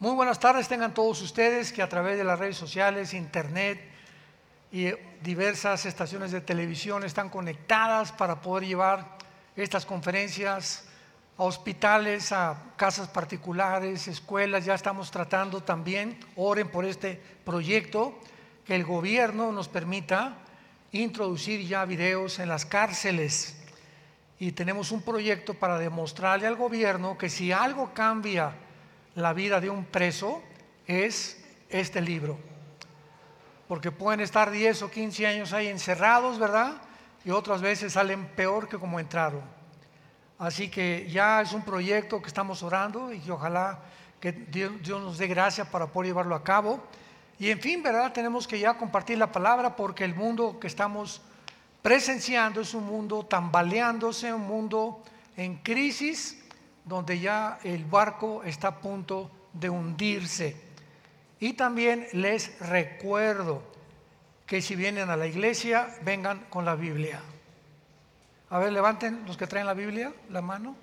Muy buenas tardes tengan todos ustedes que a través de las redes sociales, internet y diversas estaciones de televisión están conectadas para poder llevar estas conferencias a hospitales, a casas particulares, escuelas. Ya estamos tratando también, oren por este proyecto, que el gobierno nos permita introducir ya videos en las cárceles. Y tenemos un proyecto para demostrarle al gobierno que si algo cambia la vida de un preso, es este libro. Porque pueden estar 10 o 15 años ahí encerrados, ¿verdad? Y otras veces salen peor que como entraron. Así que ya es un proyecto que estamos orando y que ojalá que Dios, nos dé gracia para poder llevarlo a cabo. Y en fin, ¿verdad? Tenemos que ya compartir la palabra porque el mundo que estamos presenciando es un mundo tambaleándose, un mundo en crisis, donde ya el barco está a punto de hundirse. Y también les recuerdo que si vienen a la iglesia, vengan con la Biblia. A ver, levanten los que traen la Biblia, la mano.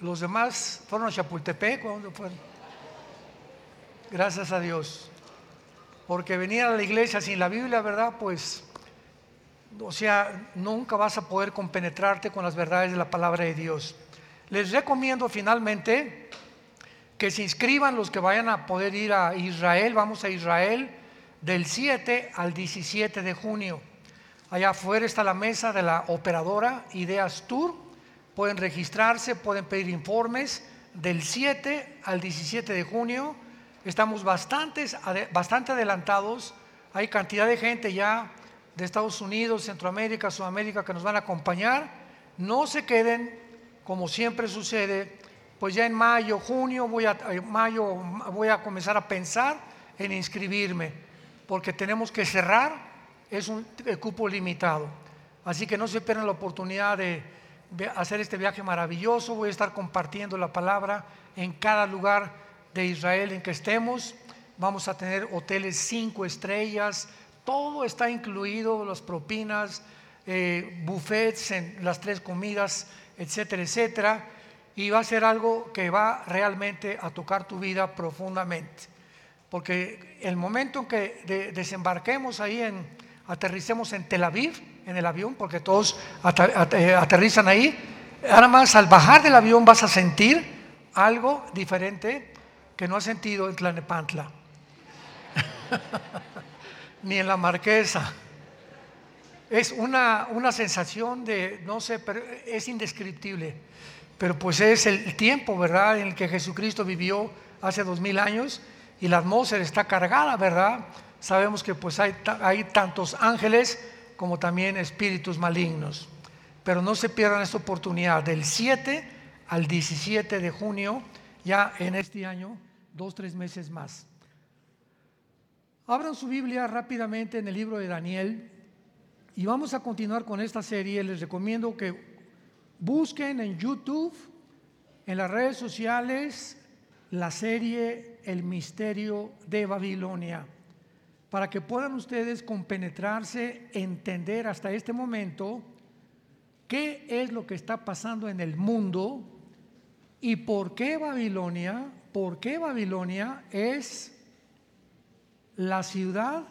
Los demás fueron a Chapultepec, ¿cuándo fueron? Gracias a Dios. Porque venir a la iglesia sin la Biblia, ¿verdad? Pues, o sea, nunca vas a poder compenetrarte con las verdades de la palabra de Dios. Les recomiendo finalmente que se inscriban los que vayan a poder ir a Israel. Vamos a Israel del 7 al 17 de junio. Allá afuera está la mesa de la operadora Ideas Tour. Pueden registrarse, pueden pedir informes del 7 al 17 de junio. Estamos bastante adelantados. Hay cantidad de gente ya de Estados Unidos, Centroamérica, Sudamérica que nos van a acompañar. No se queden, como siempre sucede, pues ya en mayo, junio, voy a, mayo voy a comenzar a pensar en inscribirme, porque tenemos que cerrar, es un cupo limitado. Así que no se pierdan la oportunidad de hacer este viaje maravilloso. Voy a estar compartiendo la palabra en cada lugar de Israel en que estemos. Vamos a tener hoteles cinco estrellas, todo está incluido, las propinas, eh, buffets en las tres comidas, etcétera, etcétera y va a ser algo que va realmente a tocar tu vida profundamente. Porque el momento en que desembarquemos ahí, en, aterricemos en Tel Aviv, en el avión, porque todos aterrizan ahí, nada más al bajar del avión vas a sentir algo diferente que no has sentido en Tlanepantla, ni en la Marquesa. Es una, una sensación de, no sé, pero es indescriptible pero pues es el tiempo, ¿verdad?, en el que Jesucristo vivió hace dos mil años y la atmósfera está cargada, ¿verdad? Sabemos que pues hay, hay tantos ángeles como también espíritus malignos. Pero no se pierdan esta oportunidad del 7 al 17 de junio, ya en este año, dos, tres meses más. Abran su Biblia rápidamente en el libro de Daniel y vamos a continuar con esta serie. Les recomiendo que Busquen en YouTube, en las redes sociales, la serie El misterio de Babilonia, para que puedan ustedes compenetrarse, entender hasta este momento qué es lo que está pasando en el mundo y por qué Babilonia, por qué Babilonia es la ciudad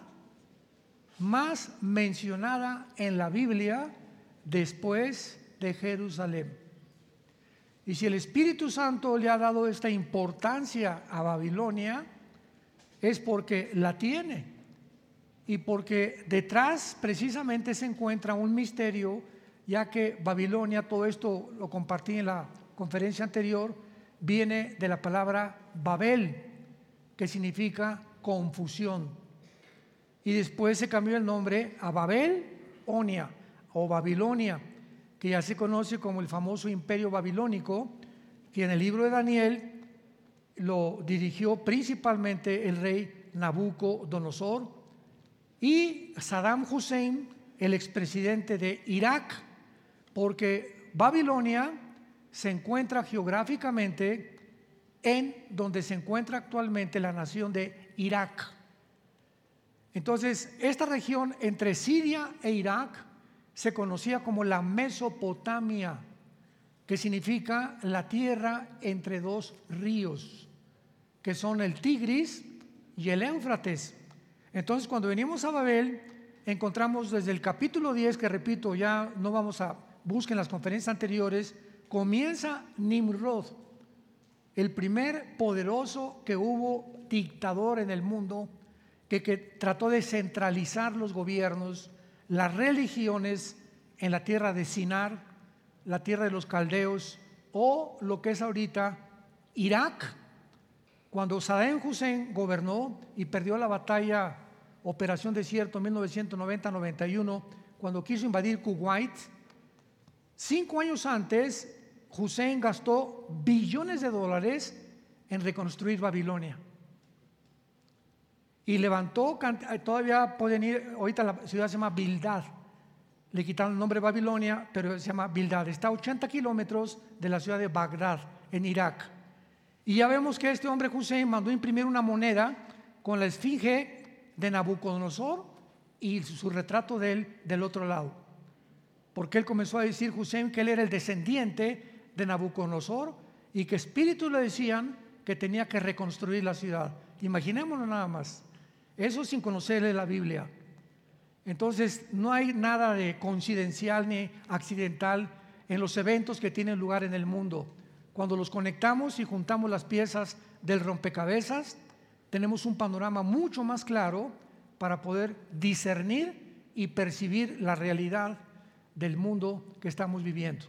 más mencionada en la Biblia después de Jerusalén. Y si el Espíritu Santo le ha dado esta importancia a Babilonia, es porque la tiene y porque detrás precisamente se encuentra un misterio, ya que Babilonia, todo esto lo compartí en la conferencia anterior, viene de la palabra Babel, que significa confusión. Y después se cambió el nombre a Babel, Onia o Babilonia que ya se conoce como el famoso imperio babilónico, que en el libro de Daniel lo dirigió principalmente el rey Nabucodonosor y Saddam Hussein, el expresidente de Irak, porque Babilonia se encuentra geográficamente en donde se encuentra actualmente la nación de Irak. Entonces, esta región entre Siria e Irak se conocía como la Mesopotamia, que significa la tierra entre dos ríos, que son el Tigris y el Éufrates. Entonces, cuando venimos a Babel, encontramos desde el capítulo 10, que repito, ya no vamos a buscar en las conferencias anteriores, comienza Nimrod, el primer poderoso que hubo dictador en el mundo, que, trató de centralizar los gobiernos, las religiones en la tierra de Sinar, la tierra de los caldeos, o lo que es ahorita Irak, cuando Saddam Hussein gobernó y perdió la batalla Operación Desierto 1990-91, cuando quiso invadir Kuwait, cinco años antes Hussein gastó billones de dólares en reconstruir Babilonia. Y levantó, todavía pueden ir, ahorita la ciudad se llama Bildad. Le quitaron el nombre Babilonia, pero se llama Bildad. Está a 80 kilómetros de la ciudad de Bagdad, en Irak. Y ya vemos que este hombre Hussein mandó imprimir una moneda con la esfinge de Nabucodonosor y su retrato de él del otro lado. Porque él comenzó a decir Hussein que él era el descendiente de Nabucodonosor y que espíritus le decían que tenía que reconstruir la ciudad. Imaginémonos nada más. Eso sin conocerle la Biblia. Entonces no hay nada de coincidencial ni accidental en los eventos que tienen lugar en el mundo. Cuando los conectamos y juntamos las piezas del rompecabezas, tenemos un panorama mucho más claro para poder discernir y percibir la realidad del mundo que estamos viviendo.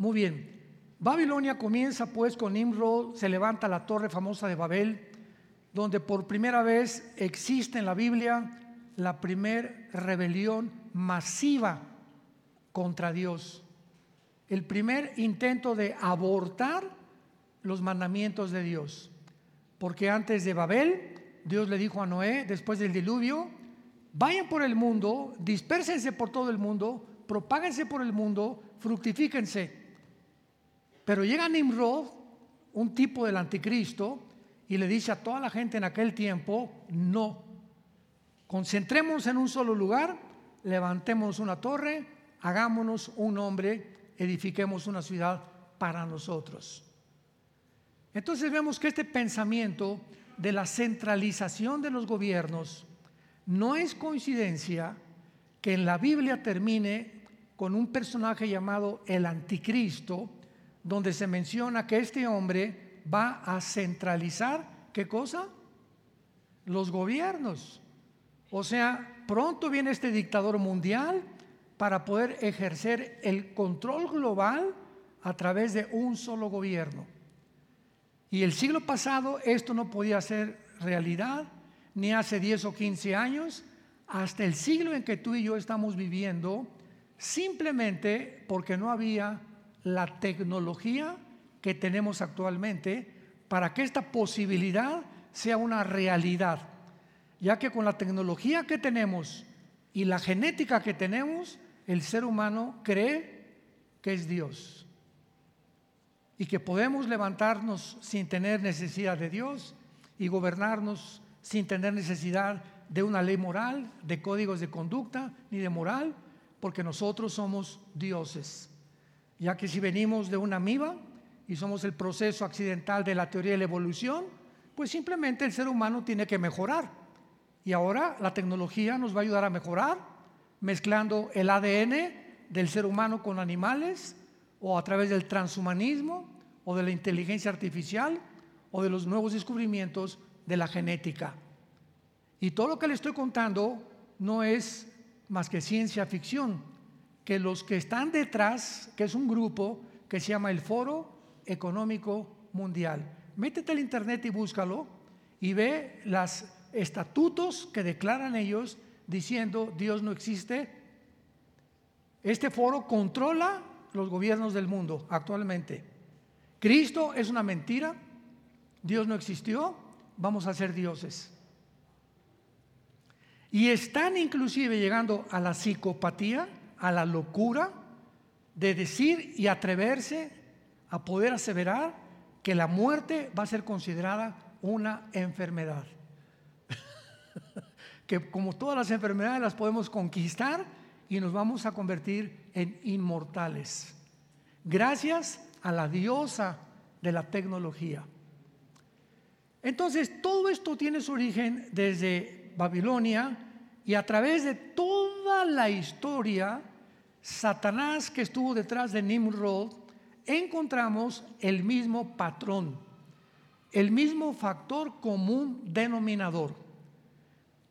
Muy bien. Babilonia comienza pues con Nimrod, se levanta la torre famosa de Babel, donde por primera vez existe en la Biblia la primer rebelión masiva contra Dios. El primer intento de abortar los mandamientos de Dios. Porque antes de Babel, Dios le dijo a Noé, después del diluvio, vayan por el mundo, dispérsense por todo el mundo, propáguense por el mundo, fructifíquense pero llega Nimrod, un tipo del anticristo, y le dice a toda la gente en aquel tiempo, no, concentremos en un solo lugar, levantemos una torre, hagámonos un hombre, edifiquemos una ciudad para nosotros. Entonces vemos que este pensamiento de la centralización de los gobiernos no es coincidencia que en la Biblia termine con un personaje llamado el anticristo, donde se menciona que este hombre va a centralizar, ¿qué cosa? Los gobiernos. O sea, pronto viene este dictador mundial para poder ejercer el control global a través de un solo gobierno. Y el siglo pasado esto no podía ser realidad, ni hace 10 o 15 años, hasta el siglo en que tú y yo estamos viviendo, simplemente porque no había la tecnología que tenemos actualmente para que esta posibilidad sea una realidad, ya que con la tecnología que tenemos y la genética que tenemos, el ser humano cree que es Dios y que podemos levantarnos sin tener necesidad de Dios y gobernarnos sin tener necesidad de una ley moral, de códigos de conducta ni de moral, porque nosotros somos dioses ya que si venimos de una amiba y somos el proceso accidental de la teoría de la evolución, pues simplemente el ser humano tiene que mejorar. Y ahora la tecnología nos va a ayudar a mejorar, mezclando el ADN del ser humano con animales, o a través del transhumanismo, o de la inteligencia artificial, o de los nuevos descubrimientos de la genética. Y todo lo que le estoy contando no es más que ciencia ficción, que los que están detrás, que es un grupo que se llama el Foro Económico Mundial. Métete al internet y búscalo y ve los estatutos que declaran ellos diciendo Dios no existe. Este foro controla los gobiernos del mundo actualmente. Cristo es una mentira, Dios no existió, vamos a ser dioses. Y están inclusive llegando a la psicopatía a la locura de decir y atreverse a poder aseverar que la muerte va a ser considerada una enfermedad. que como todas las enfermedades las podemos conquistar y nos vamos a convertir en inmortales. gracias a la diosa de la tecnología. Entonces, todo esto tiene su origen desde Babilonia y a través de toda la historia, Satanás que estuvo detrás de Nimrod, encontramos el mismo patrón, el mismo factor común denominador.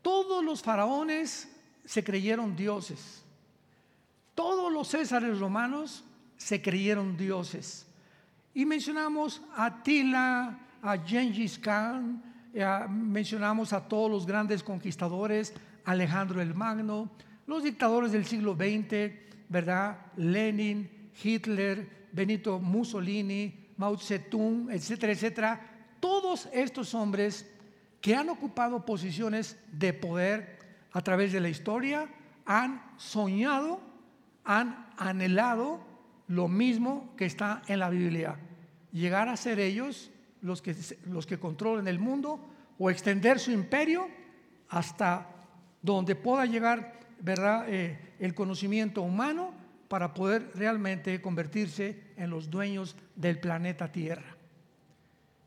Todos los faraones se creyeron dioses. Todos los césares romanos se creyeron dioses. Y mencionamos a Tila, a Gengis Khan, eh, mencionamos a todos los grandes conquistadores, Alejandro el Magno, los dictadores del siglo XX, ¿verdad? Lenin, Hitler, Benito Mussolini, Mao Zedong, etcétera, etcétera. Todos estos hombres que han ocupado posiciones de poder a través de la historia han soñado, han anhelado lo mismo que está en la Biblia, llegar a ser ellos los que, los que controlen el mundo o extender su imperio hasta donde pueda llegar ¿verdad? Eh, el conocimiento humano para poder realmente convertirse en los dueños del planeta Tierra.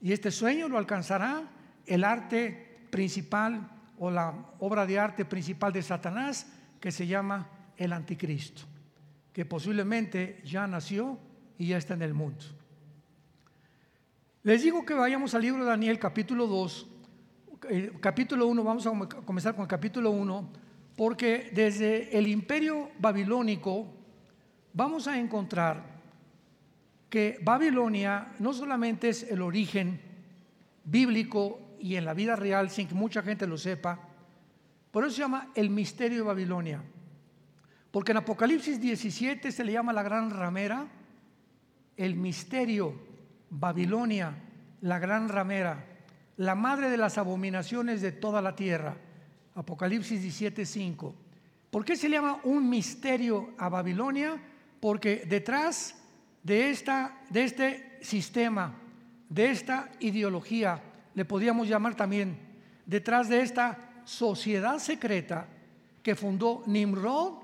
Y este sueño lo alcanzará el arte principal o la obra de arte principal de Satanás que se llama el anticristo, que posiblemente ya nació y ya está en el mundo. Les digo que vayamos al libro de Daniel capítulo 2, eh, capítulo 1, vamos a comenzar con el capítulo 1, porque desde el imperio babilónico vamos a encontrar que Babilonia no solamente es el origen bíblico y en la vida real sin que mucha gente lo sepa, por eso se llama el misterio de Babilonia. Porque en Apocalipsis 17 se le llama la gran ramera, el misterio, Babilonia, la gran ramera, la madre de las abominaciones de toda la tierra. Apocalipsis 17, 5. ¿Por qué se llama un misterio a Babilonia? Porque detrás de, esta, de este sistema, de esta ideología, le podríamos llamar también, detrás de esta sociedad secreta que fundó Nimrod,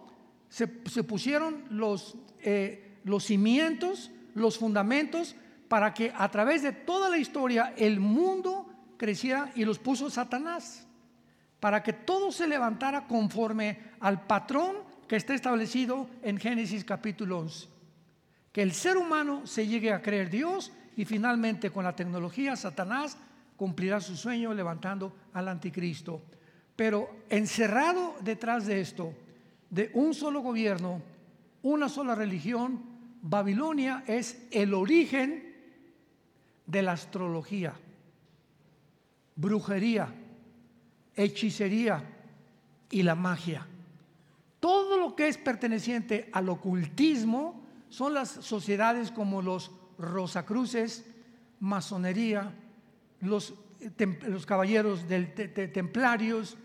se, pusieron los, eh, los cimientos, los fundamentos, para que a través de toda la historia el mundo creciera y los puso Satanás para que todo se levantara conforme al patrón que está establecido en Génesis capítulo 11. Que el ser humano se llegue a creer Dios y finalmente con la tecnología Satanás cumplirá su sueño levantando al anticristo. Pero encerrado detrás de esto, de un solo gobierno, una sola religión, Babilonia es el origen de la astrología, brujería, hechicería y la magia. Todo lo que es perteneciente al ocultismo son las sociedades como los Rosacruces, masonería, los, los caballeros templarios,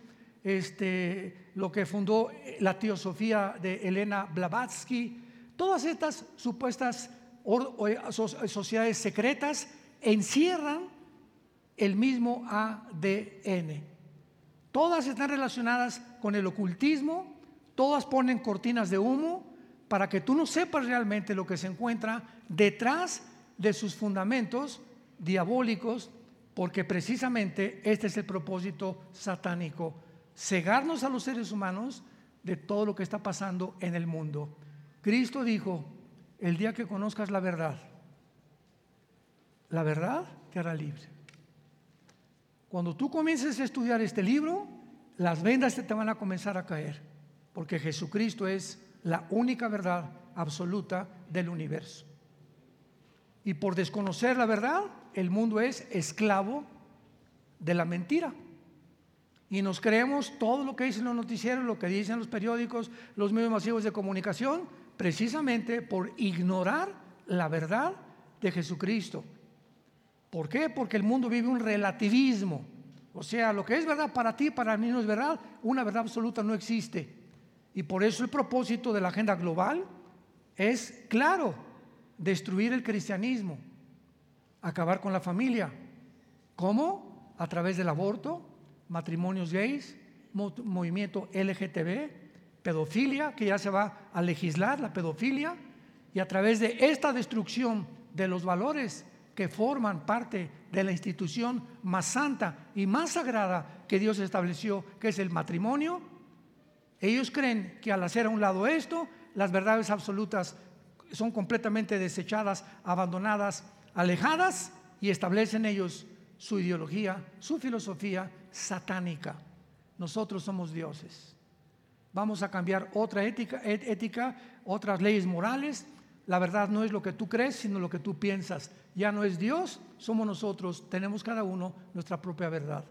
este, lo que fundó la teosofía de Elena Blavatsky, todas estas supuestas sociedades secretas encierran el mismo ADN. Todas están relacionadas con el ocultismo, todas ponen cortinas de humo para que tú no sepas realmente lo que se encuentra detrás de sus fundamentos diabólicos, porque precisamente este es el propósito satánico, cegarnos a los seres humanos de todo lo que está pasando en el mundo. Cristo dijo, el día que conozcas la verdad, la verdad te hará libre. Cuando tú comiences a estudiar este libro, las vendas te van a comenzar a caer, porque Jesucristo es la única verdad absoluta del universo. Y por desconocer la verdad, el mundo es esclavo de la mentira. Y nos creemos todo lo que dicen los noticieros, lo que dicen los periódicos, los medios masivos de comunicación, precisamente por ignorar la verdad de Jesucristo. ¿Por qué? Porque el mundo vive un relativismo. O sea, lo que es verdad para ti, para mí no es verdad. Una verdad absoluta no existe. Y por eso el propósito de la agenda global es, claro, destruir el cristianismo, acabar con la familia. ¿Cómo? A través del aborto, matrimonios gays, movimiento LGTB, pedofilia, que ya se va a legislar la pedofilia, Y a través de esta destrucción de los valores que forman parte de la institución más santa y más sagrada que Dios estableció, que es el matrimonio, ellos creen que al hacer a un lado esto, las verdades absolutas son completamente desechadas, abandonadas, alejadas y establecen ellos su ideología, su filosofía satánica. Nosotros somos dioses. Vamos a cambiar otra ética, ética, otras leyes morales. La verdad no es lo que tú crees, sino lo que tú piensas. Ya no es Dios, somos nosotros. Tenemos cada uno nuestra propia verdad.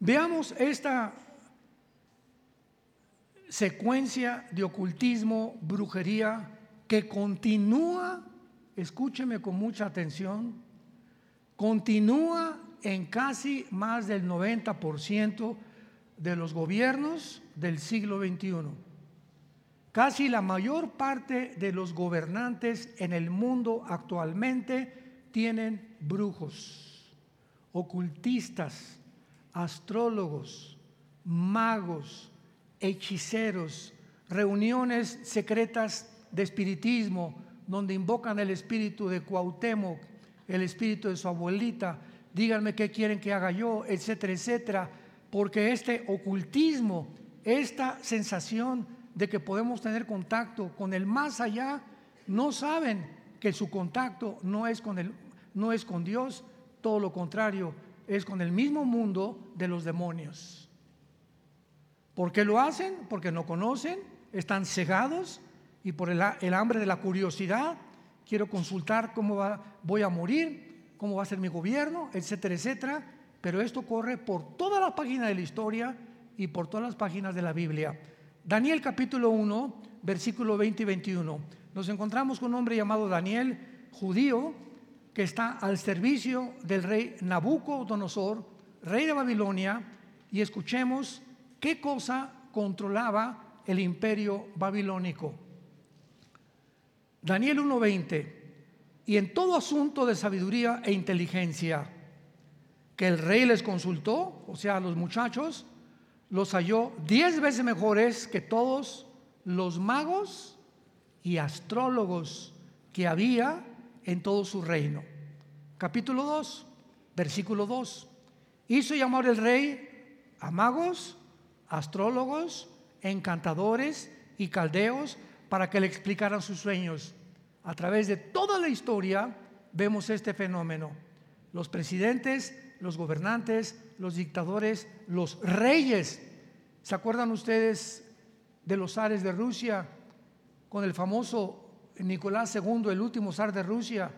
Veamos esta secuencia de ocultismo, brujería, que continúa, escúcheme con mucha atención, continúa en casi más del 90% de los gobiernos del siglo XXI. Casi la mayor parte de los gobernantes en el mundo actualmente tienen brujos, ocultistas, astrólogos, magos, hechiceros, reuniones secretas de espiritismo donde invocan el espíritu de Cuauhtémoc, el espíritu de su abuelita, díganme qué quieren que haga yo, etcétera, etcétera, porque este ocultismo, esta sensación de que podemos tener contacto con el más allá, no saben que su contacto no es con el, no es con Dios, todo lo contrario, es con el mismo mundo de los demonios. ¿Por qué lo hacen? Porque no conocen, están cegados y por el, hambre de la curiosidad, quiero consultar cómo va, voy a morir, cómo va a ser mi gobierno, etcétera, etcétera. Pero esto corre por toda la página de la historia y por todas las páginas de la Biblia. Daniel capítulo 1, versículo 20 y 21. Nos encontramos con un hombre llamado Daniel, judío, que está al servicio del rey Nabucodonosor, rey de Babilonia, y escuchemos ¿Qué cosa controlaba el imperio babilónico? Daniel 1:20, y en todo asunto de sabiduría e inteligencia que el rey les consultó, o sea, a los muchachos, los halló diez veces mejores que todos los magos y astrólogos que había en todo su reino. Capítulo 2, versículo 2. Hizo llamar el rey a magos astrólogos, encantadores y caldeos para que le explicaran sus sueños. A través de toda la historia vemos este fenómeno. Los presidentes, los gobernantes, los dictadores, los reyes. ¿Se acuerdan ustedes de los zares de Rusia con el famoso Nicolás II, el último zar de Rusia,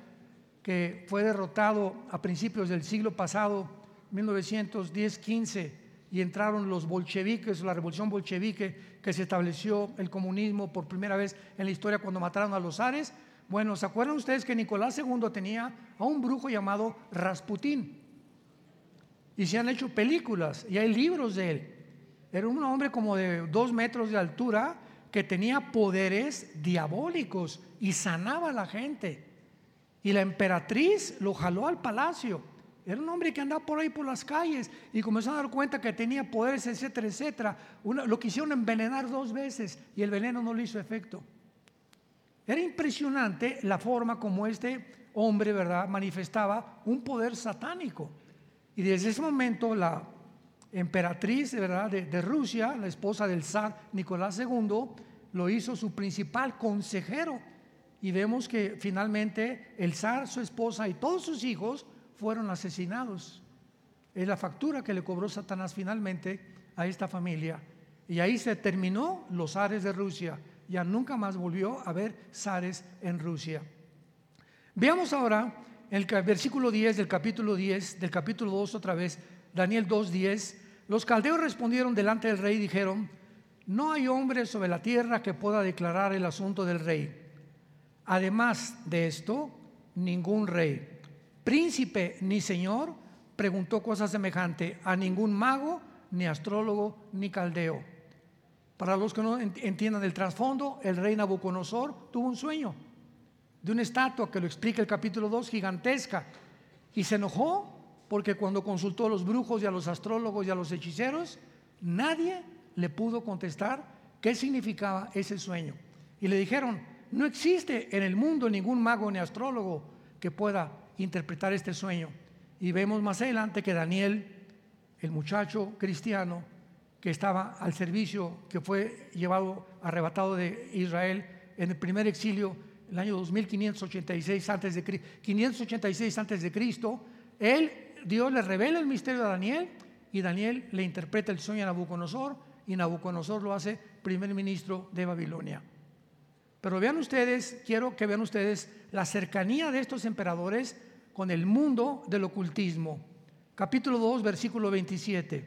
que fue derrotado a principios del siglo pasado, 1910-15? y entraron los bolcheviques, la revolución bolchevique, que se estableció el comunismo por primera vez en la historia cuando mataron a los zares. Bueno, ¿se acuerdan ustedes que Nicolás II tenía a un brujo llamado Rasputín? Y se han hecho películas y hay libros de él. Era un hombre como de dos metros de altura que tenía poderes diabólicos y sanaba a la gente. Y la emperatriz lo jaló al palacio era un hombre que andaba por ahí por las calles y comenzó a dar cuenta que tenía poderes, etcétera, etcétera. lo quisieron envenenar dos veces y el veneno no le hizo efecto. Era impresionante la forma como este hombre, ¿verdad?, manifestaba un poder satánico. Y desde ese momento la emperatriz, ¿verdad?, de, de Rusia, la esposa del zar Nicolás II, lo hizo su principal consejero. Y vemos que finalmente el zar, su esposa y todos sus hijos fueron asesinados. Es la factura que le cobró Satanás finalmente a esta familia. Y ahí se terminó los zares de Rusia. Ya nunca más volvió a haber zares en Rusia. Veamos ahora el versículo 10 del capítulo 10, del capítulo 2 otra vez, Daniel 2.10. Los caldeos respondieron delante del rey y dijeron, no hay hombre sobre la tierra que pueda declarar el asunto del rey. Además de esto, ningún rey príncipe ni señor preguntó cosa semejante a ningún mago, ni astrólogo, ni caldeo. Para los que no entiendan el trasfondo, el rey Nabucodonosor tuvo un sueño de una estatua que lo explica el capítulo 2, gigantesca, y se enojó porque cuando consultó a los brujos y a los astrólogos y a los hechiceros, nadie le pudo contestar qué significaba ese sueño. Y le dijeron, no existe en el mundo ningún mago ni astrólogo que pueda interpretar este sueño. Y vemos más adelante que Daniel, el muchacho cristiano que estaba al servicio, que fue llevado, arrebatado de Israel en el primer exilio, el año 2586 antes de 586 antes de Cristo, él Dios le revela el misterio a Daniel y Daniel le interpreta el sueño a Nabucodonosor y Nabucodonosor lo hace primer ministro de Babilonia. Pero vean ustedes, quiero que vean ustedes la cercanía de estos emperadores con el mundo del ocultismo. Capítulo 2, versículo 27.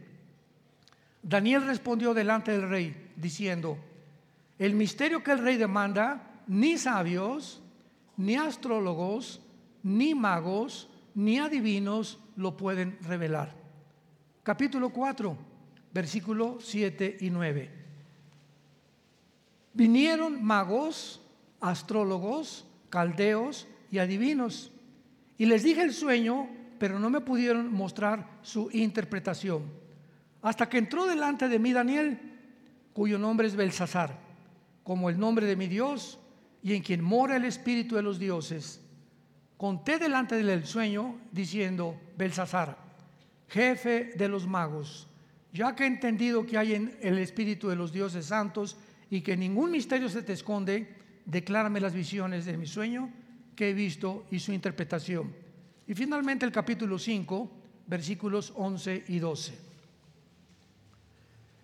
Daniel respondió delante del rey diciendo, el misterio que el rey demanda, ni sabios, ni astrólogos, ni magos, ni adivinos lo pueden revelar. Capítulo 4, versículo 7 y 9. Vinieron magos, astrólogos, caldeos y adivinos, y les dije el sueño, pero no me pudieron mostrar su interpretación. Hasta que entró delante de mí Daniel, cuyo nombre es Belsasar, como el nombre de mi Dios, y en quien mora el Espíritu de los dioses. Conté delante del sueño, diciendo, Belsasar, jefe de los magos, ya que he entendido que hay en el Espíritu de los dioses santos y que ningún misterio se te esconde, declárame las visiones de mi sueño que he visto y su interpretación. Y finalmente el capítulo 5, versículos 11 y 12.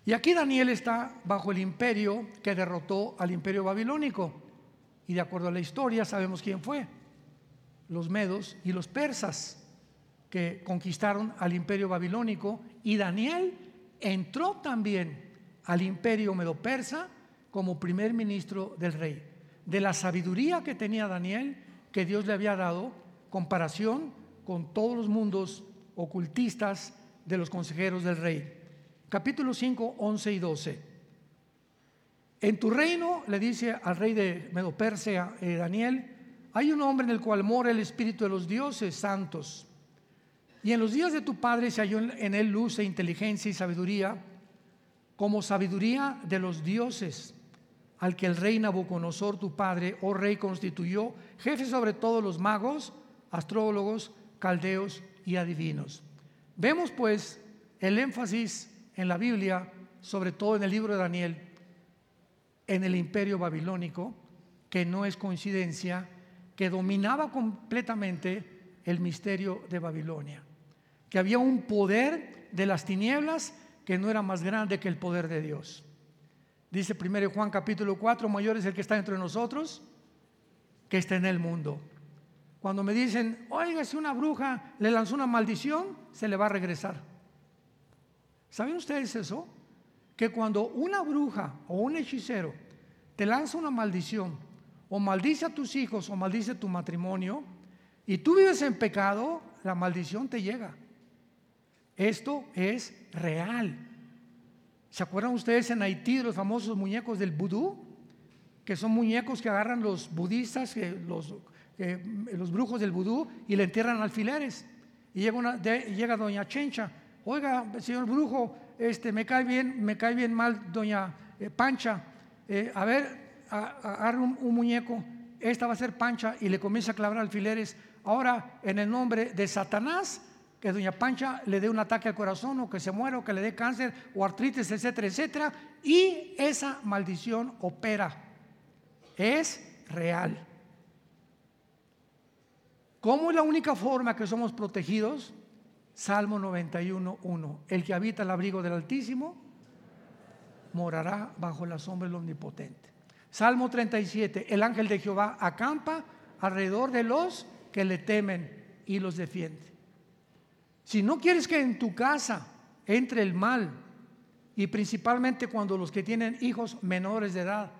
Y aquí Daniel está bajo el imperio que derrotó al imperio babilónico. Y de acuerdo a la historia sabemos quién fue. Los medos y los persas que conquistaron al imperio babilónico. Y Daniel entró también al imperio medo-persa como primer ministro del rey. De la sabiduría que tenía Daniel, que Dios le había dado, comparación con todos los mundos ocultistas de los consejeros del rey. Capítulo 5, 11 y 12. En tu reino, le dice al rey de Medo Persia, eh, Daniel, hay un hombre en el cual mora el espíritu de los dioses santos. Y en los días de tu padre se halló en él luz e inteligencia y sabiduría, como sabiduría de los dioses al que el rey Nabucodonosor, tu padre, oh rey, constituyó jefe sobre todos los magos, astrólogos, caldeos y adivinos. Vemos pues el énfasis en la Biblia, sobre todo en el libro de Daniel, en el imperio babilónico, que no es coincidencia, que dominaba completamente el misterio de Babilonia, que había un poder de las tinieblas que no era más grande que el poder de Dios. Dice 1 Juan capítulo 4, mayor es el que está entre nosotros que está en el mundo. Cuando me dicen, oiga, si una bruja le lanzó una maldición, se le va a regresar. ¿Saben ustedes eso? Que cuando una bruja o un hechicero te lanza una maldición, o maldice a tus hijos, o maldice tu matrimonio, y tú vives en pecado, la maldición te llega. Esto es real. ¿Se acuerdan ustedes en Haití de los famosos muñecos del vudú? Que son muñecos que agarran los budistas, los, los brujos del vudú, y le entierran alfileres. Y llega, llega doña Chencha, oiga, señor brujo, este, me cae bien, me cae bien mal doña eh, Pancha, eh, a ver, agarra un, un, muñeco, esta va a ser Pancha, y le comienza a clavar alfileres. Ahora, en el nombre de Satanás, que doña Pancha le dé un ataque al corazón o que se muera o que le dé cáncer o artritis, etcétera, etcétera. Y esa maldición opera. Es real. ¿Cómo es la única forma que somos protegidos? Salmo 91, 1. El que habita el abrigo del Altísimo morará bajo la sombra del Omnipotente. Salmo 37. El ángel de Jehová acampa alrededor de los que le temen y los defiende. Si no quieres que en tu casa entre el mal, y principalmente cuando los que tienen hijos menores de edad,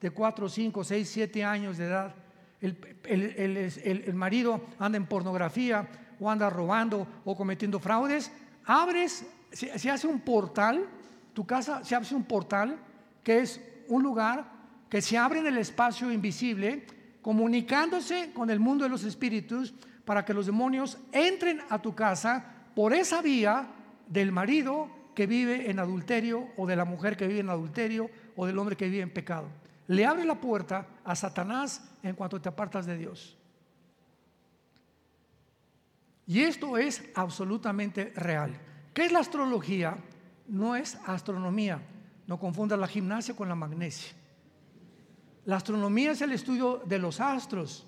de 4, 5, 6, 7 años de edad, el, marido anda en pornografía o anda robando o cometiendo fraudes, abres, se, se hace un portal, tu casa se hace un portal que es un lugar que se abre en el espacio invisible, comunicándose con el mundo de los espíritus para que los demonios entren a tu casa por esa vía del marido que vive en adulterio o de la mujer que vive en adulterio o del hombre que vive en pecado. le abre la puerta a Satanás en cuanto te apartas de Dios. Y esto es absolutamente real. ¿Qué es la astrología? No es astronomía. No confundas la gimnasia con la magnesia. La astronomía es el estudio de los astros.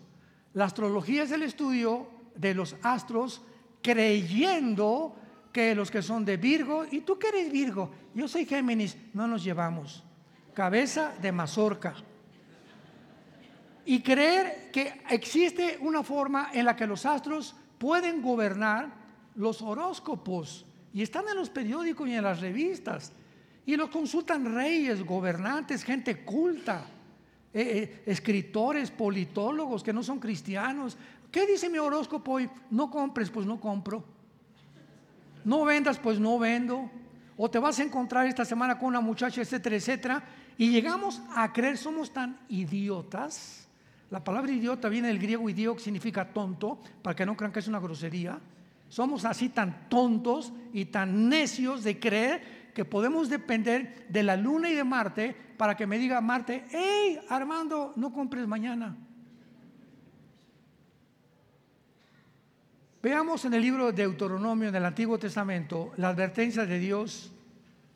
La astrología es el estudio de los astros creyendo que los que son de Virgo, y tú que eres Virgo, yo soy Géminis, no nos llevamos. Cabeza de mazorca. Y creer que existe una forma en la que los astros pueden gobernar los horóscopos y están en los periódicos y en las revistas y los consultan reyes, gobernantes, gente culta, eh, eh, escritores, politólogos que no son cristianos. ¿Qué dice mi horóscopo hoy? No compres, pues no compro. No vendas, pues no vendo. O te vas a encontrar esta semana con una muchacha, etcétera, etcétera. Y llegamos a creer, somos tan idiotas la palabra idiota viene del griego idiot, significa tonto, para que no crean que es una grosería. Somos así tan tontos y tan necios de creer que podemos depender de la luna y de Marte para que me diga Marte, hey Armando, no compres mañana. Veamos en el libro de Deuteronomio del Antiguo Testamento la advertencia de Dios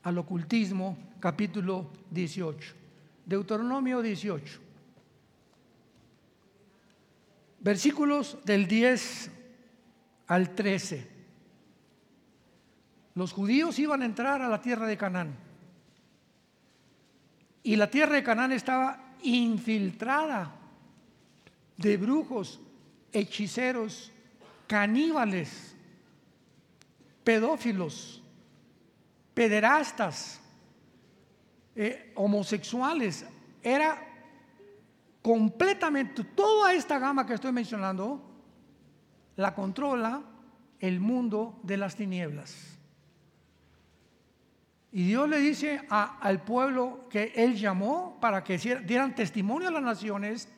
al ocultismo, capítulo 18. Deuteronomio 18. Versículos del 10 al 13. Los judíos iban a entrar a la tierra de Canaán. Y la tierra de Canaán estaba infiltrada de brujos, hechiceros, caníbales, pedófilos, pederastas, eh, homosexuales. Era completamente toda esta gama que estoy mencionando la controla el mundo de las tinieblas. Y Dios le dice al pueblo que Él llamó para que dieran testimonio a las naciones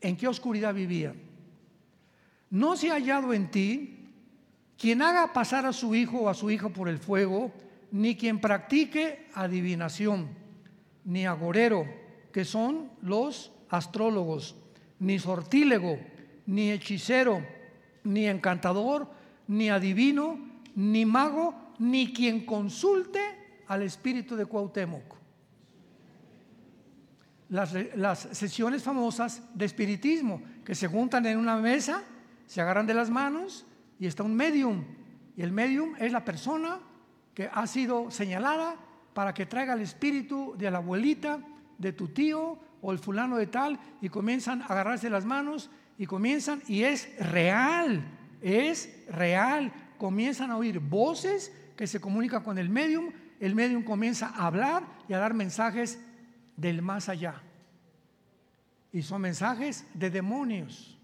en qué oscuridad vivían. No se ha hallado en ti quien haga pasar a su hijo o a su hija por el fuego, ni quien practique adivinación, ni agorero, que son los astrólogos, ni sortílego, ni hechicero, ni encantador, ni adivino, ni mago, ni quien consulte al espíritu de Cuauhtémoc. Las, las, sesiones famosas de espiritismo, que se juntan en una mesa, se agarran de las manos y está un medium. Y el medium es la persona que ha sido señalada para que traiga el espíritu de la abuelita, de tu tío, o el fulano de tal y comienzan a agarrarse las manos y comienzan, y es real, es real, comienzan a oír voces que se comunican con el medium, el medium comienza a hablar y a dar mensajes del más allá. Y son mensajes de demonios.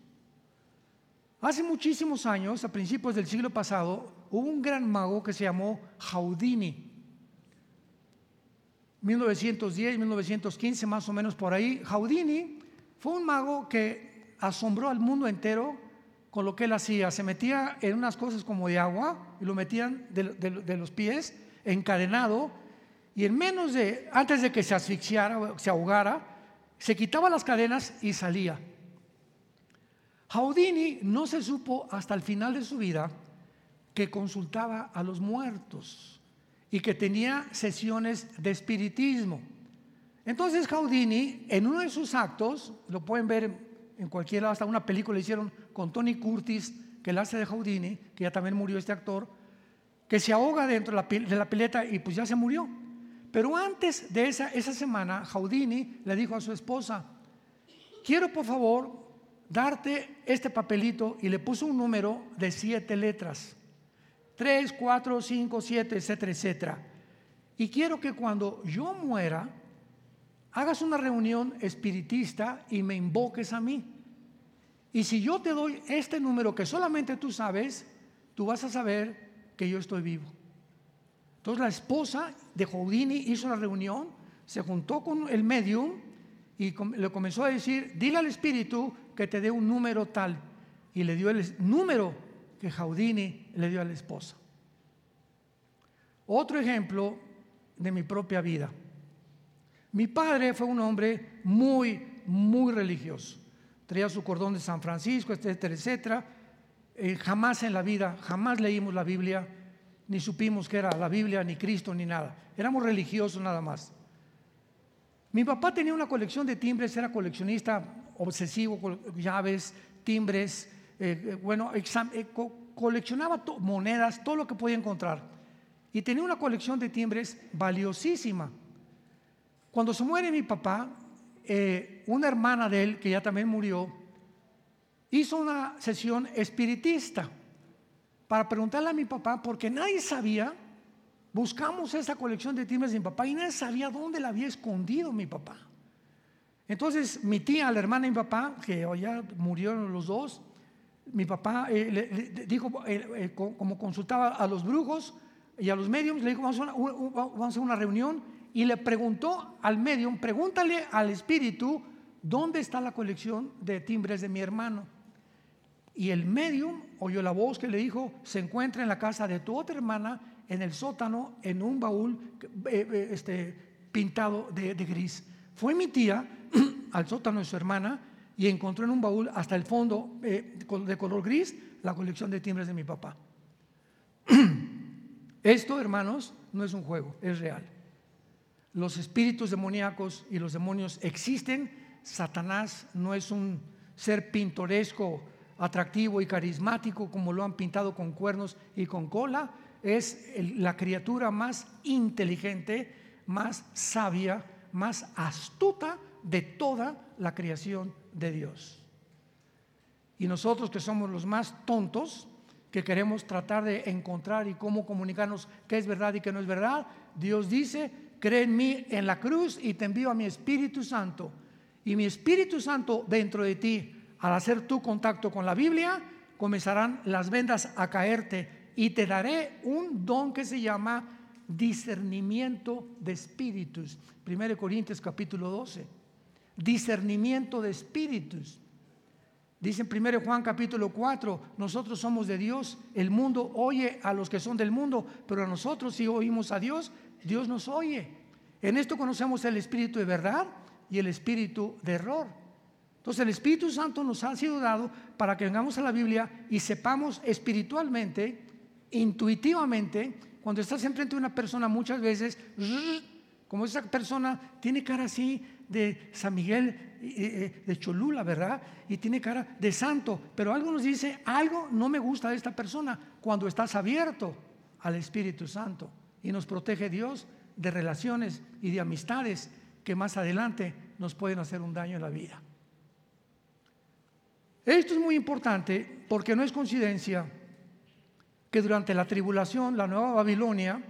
Hace muchísimos años, a principios del siglo pasado, hubo un gran mago que se llamó Houdini. 1910, 1915, más o menos por ahí, Houdini fue un mago que asombró al mundo entero con lo que él hacía. Se metía en unas cosas como de agua y lo metían de, los pies, encadenado, y en menos de, antes de que se asfixiara se ahogara, se quitaba las cadenas y salía. Houdini no se supo hasta el final de su vida que consultaba a los muertos y que tenía sesiones de espiritismo. Entonces Houdini, en uno de sus actos, lo pueden ver en cualquier, hasta una película hicieron con Tony Curtis, que el hace de Houdini, que ya también murió este actor, que se ahoga dentro de la pileta y pues ya se murió. Pero antes de esa, esa semana, Houdini le dijo a su esposa, quiero por favor darte este papelito y le puso un número de siete letras. 3, 4, 5, 7, etcétera, etcétera. Y quiero que cuando yo muera, hagas una reunión espiritista y me invoques a mí. Y si yo te doy este número que solamente tú sabes, tú vas a saber que yo estoy vivo. Entonces la esposa de Houdini hizo una reunión, se juntó con el medium y le comenzó a decir, dile al espíritu que te dé un número tal. Y le dio el número que Jaudini le dio a la esposa. Otro ejemplo de mi propia vida. Mi padre fue un hombre muy, muy religioso. Traía su cordón de San Francisco, etcétera, etcétera. Eh, jamás en la vida, jamás leímos la Biblia, ni supimos que era la Biblia, ni Cristo, ni nada. Éramos religiosos nada más. Mi papá tenía una colección de timbres, era coleccionista obsesivo, llaves, timbres, eh, eh, bueno, coleccionaba monedas, todo lo que podía encontrar. Y tenía una colección de timbres valiosísima. Cuando se muere mi papá, eh, una hermana de él, que ya también murió, hizo una sesión espiritista para preguntarle a mi papá, porque nadie sabía, buscamos esa colección de timbres de mi papá y nadie sabía dónde la había escondido mi papá. Entonces mi tía, la hermana de mi papá, que ya murieron los dos, mi papá eh, le, dijo, eh, como consultaba a los brujos y a los medios, le dijo, vamos a, hacer una reunión y le preguntó al medium, pregúntale al espíritu dónde está la colección de timbres de mi hermano. Y el medium oyó la voz que le dijo, se encuentra en la casa de tu otra hermana, en el sótano, en un baúl eh, este, pintado de, de gris. Fue mi tía al sótano de su hermana y encontró en un baúl hasta el fondo eh, de color gris la colección de timbres de mi papá. Esto, hermanos, no es un juego, es real. Los espíritus demoníacos y los demonios existen. Satanás no es un ser pintoresco, atractivo y carismático como lo han pintado con cuernos y con cola. Es la criatura más inteligente, más sabia, más astuta de toda la creación de Dios. Y nosotros que somos los más tontos, que queremos tratar de encontrar y cómo comunicarnos qué es verdad y qué no es verdad, Dios dice, cree en mí en la cruz y te envío a mi Espíritu Santo. Y mi Espíritu Santo dentro de ti, al hacer tu contacto con la Biblia, comenzarán las vendas a caerte y te daré un don que se llama discernimiento de espíritus. 1 Corintios capítulo 12 discernimiento de espíritus. Dice en 1 Juan capítulo 4, nosotros somos de Dios, el mundo oye a los que son del mundo, pero a nosotros si oímos a Dios, Dios nos oye. En esto conocemos el espíritu de verdad y el espíritu de error. Entonces el Espíritu Santo nos ha sido dado para que vengamos a la Biblia y sepamos espiritualmente, intuitivamente, cuando estás enfrente de una persona muchas veces, como esa persona tiene cara así, de San Miguel eh, de Cholula, ¿verdad? Y tiene cara de santo, pero algo nos dice, algo no me gusta de esta persona cuando estás abierto al Espíritu Santo y nos protege Dios de relaciones y de amistades que más adelante nos pueden hacer un daño en la vida. Esto es muy importante porque no es coincidencia que durante la tribulación la nueva Babilonia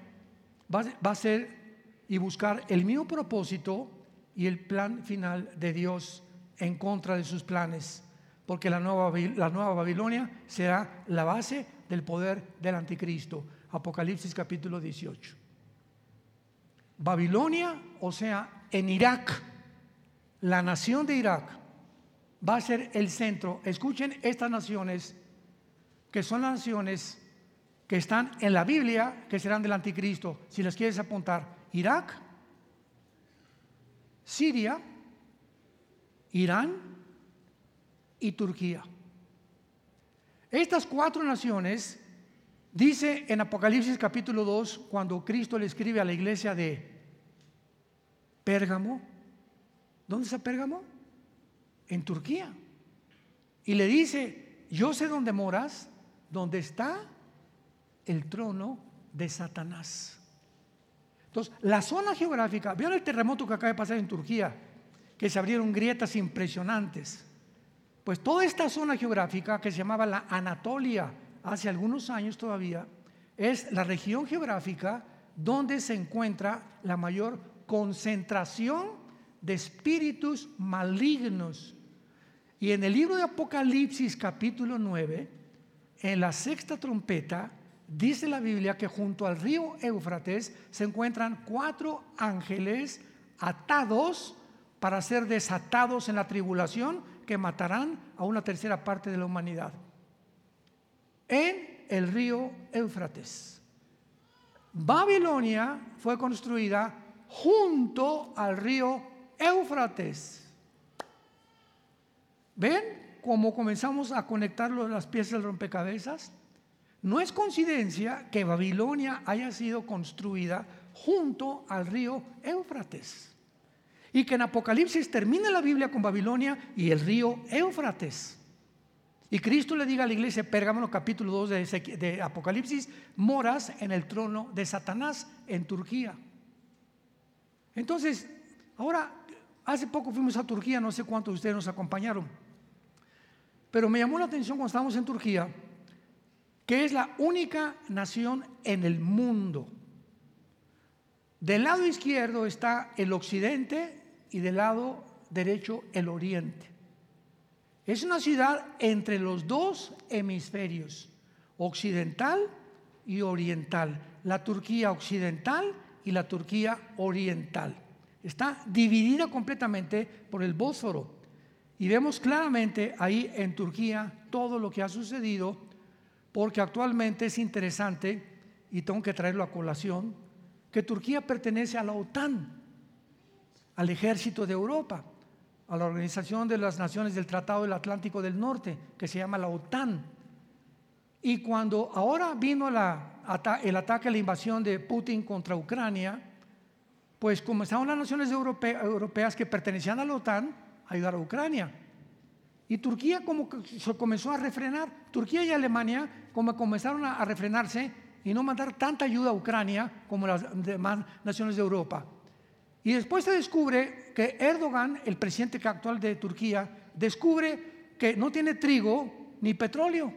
va a ser y buscar el mismo propósito y el plan final de Dios en contra de sus planes, porque la nueva, la nueva Babilonia será la base del poder del anticristo. Apocalipsis capítulo 18. Babilonia, o sea, en Irak, la nación de Irak va a ser el centro. Escuchen estas naciones, que son las naciones que están en la Biblia, que serán del anticristo. Si las quieres apuntar, Irak, Siria, Irán y Turquía. Estas cuatro naciones, dice en Apocalipsis capítulo 2, cuando Cristo le escribe a la iglesia de Pérgamo, ¿dónde está Pérgamo? En Turquía. Y le dice, yo sé dónde moras, donde está el trono de Satanás. Entonces, la zona geográfica, ¿vieron el terremoto que acaba de pasar en Turquía? Que se abrieron grietas impresionantes. Pues toda esta zona geográfica que se llamaba la Anatolia hace algunos años todavía, es la región geográfica donde se encuentra la mayor concentración de espíritus malignos. Y en el libro de Apocalipsis capítulo 9, en la sexta trompeta, Dice la Biblia que junto al río Éufrates se encuentran cuatro ángeles atados para ser desatados en la tribulación que matarán a una tercera parte de la humanidad. En el río Éufrates. Babilonia fue construida junto al río Éufrates. ¿Ven cómo comenzamos a conectar las piezas del rompecabezas? No es coincidencia que Babilonia haya sido construida junto al río Éufrates. Y que en Apocalipsis termine la Biblia con Babilonia y el río Éufrates. Y Cristo le diga a la iglesia, Pérgamo capítulo 2 de, de, Apocalipsis, moras en el trono de Satanás en Turquía. Entonces, ahora, hace poco fuimos a Turquía, no sé cuántos de ustedes nos acompañaron, pero me llamó la atención cuando estábamos en Turquía, que es la única nación en el mundo. Del lado izquierdo está el occidente y del lado derecho el oriente. Es una ciudad entre los dos hemisferios, occidental y oriental, la Turquía occidental y la Turquía oriental. Está dividida completamente por el Bósforo. Y vemos claramente ahí en Turquía todo lo que ha sucedido, porque actualmente es interesante, y tengo que traerlo a colación, que Turquía pertenece a la OTAN, al ejército de Europa a la Organización de las Naciones del Tratado del Atlántico del Norte, que se llama la OTAN. Y cuando ahora vino el ataque, la invasión de Putin contra Ucrania, pues comenzaron las naciones europeas que pertenecían a la OTAN a ayudar a Ucrania. Y Turquía como se comenzó a refrenar, Turquía y Alemania como comenzaron a refrenarse y no mandar tanta ayuda a Ucrania como las demás naciones de Europa. Y después se descubre que Erdogan, el presidente actual de Turquía, descubre que no tiene trigo ni petróleo.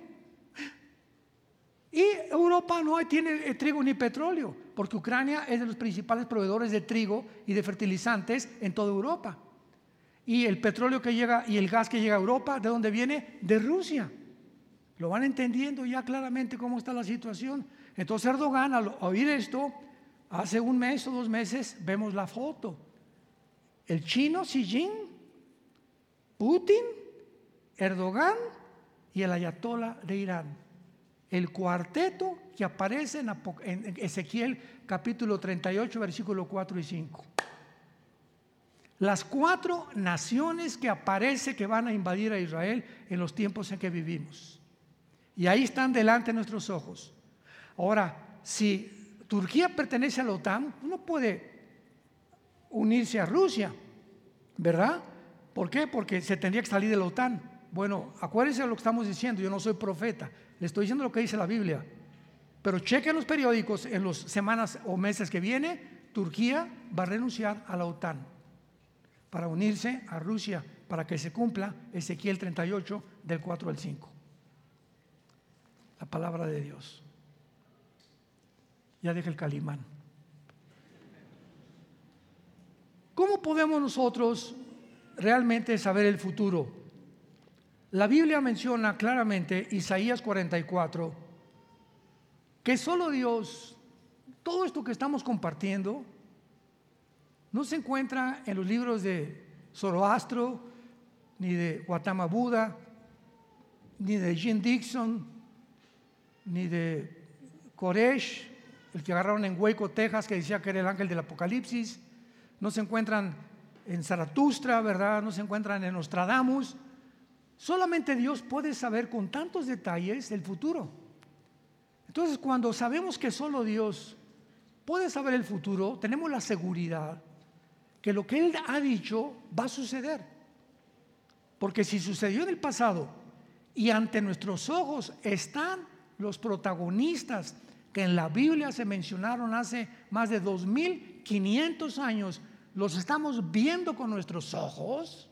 Y Europa no tiene eh, trigo ni petróleo, porque Ucrania es de los principales proveedores de trigo y de fertilizantes en toda Europa. Y el petróleo que llega y el gas que llega a Europa, ¿de dónde viene? De Rusia. Lo van entendiendo ya claramente cómo está la situación. Entonces Erdogan, al oír esto, Hace un mes o dos meses vemos la foto. El chino Xi Jinping, Putin, Erdogan y el ayatollah de Irán. El cuarteto que aparece en, Ezequiel capítulo 38, versículo 4 y 5. Las cuatro naciones que aparece que van a invadir a Israel en los tiempos en que vivimos. Y ahí están delante de nuestros ojos. Ahora, si Turquía pertenece a la OTAN, no puede unirse a Rusia, ¿verdad? ¿Por qué? Porque se tendría que salir de la OTAN. Bueno, acuérdense de lo que estamos diciendo, yo no soy profeta, le estoy diciendo lo que dice la Biblia. Pero chequen los periódicos en las semanas o meses que viene, Turquía va a renunciar a la OTAN para unirse a Rusia, para que se cumpla Ezequiel 38 del 4 al 5. La palabra de Dios ya deja el calimán. ¿Cómo podemos nosotros realmente saber el futuro? La Biblia menciona claramente, Isaías 44, que solo Dios, todo esto que estamos compartiendo, no se encuentra en los libros de Zoroastro, ni de Gautama Buda, ni de Jim Dixon, ni de Koresh, el que agarraron en Hueco, Texas, que decía que era el ángel del Apocalipsis. No se encuentran en Zaratustra, ¿verdad? No se encuentran en Nostradamus. Solamente Dios puede saber con tantos detalles el futuro. Entonces, cuando sabemos que solo Dios puede saber el futuro, tenemos la seguridad que lo que Él ha dicho va a suceder. Porque si sucedió en el pasado y ante nuestros ojos están los protagonistas que en la Biblia se mencionaron hace más de 2500 años, los estamos viendo con nuestros ojos,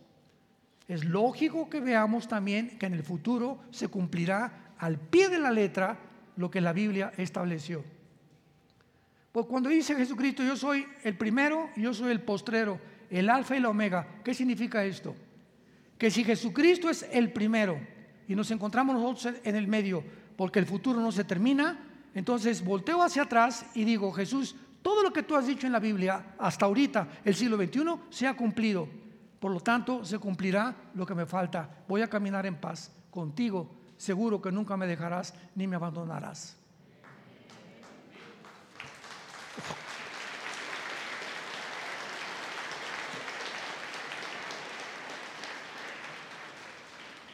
es lógico que veamos también que en el futuro se cumplirá al pie de la letra lo que la Biblia estableció. Pues cuando dice Jesucristo, yo soy el primero, yo soy el postrero, el alfa y la omega, ¿qué significa esto? Que si Jesucristo es el primero y nos encontramos nosotros en el medio, porque el futuro no se termina, entonces volteo hacia atrás y digo, Jesús, todo lo que tú has dicho en la Biblia hasta ahorita, el siglo XXI, se ha cumplido. Por lo tanto, se cumplirá lo que me falta. Voy a caminar en paz contigo. Seguro que nunca me dejarás ni me abandonarás.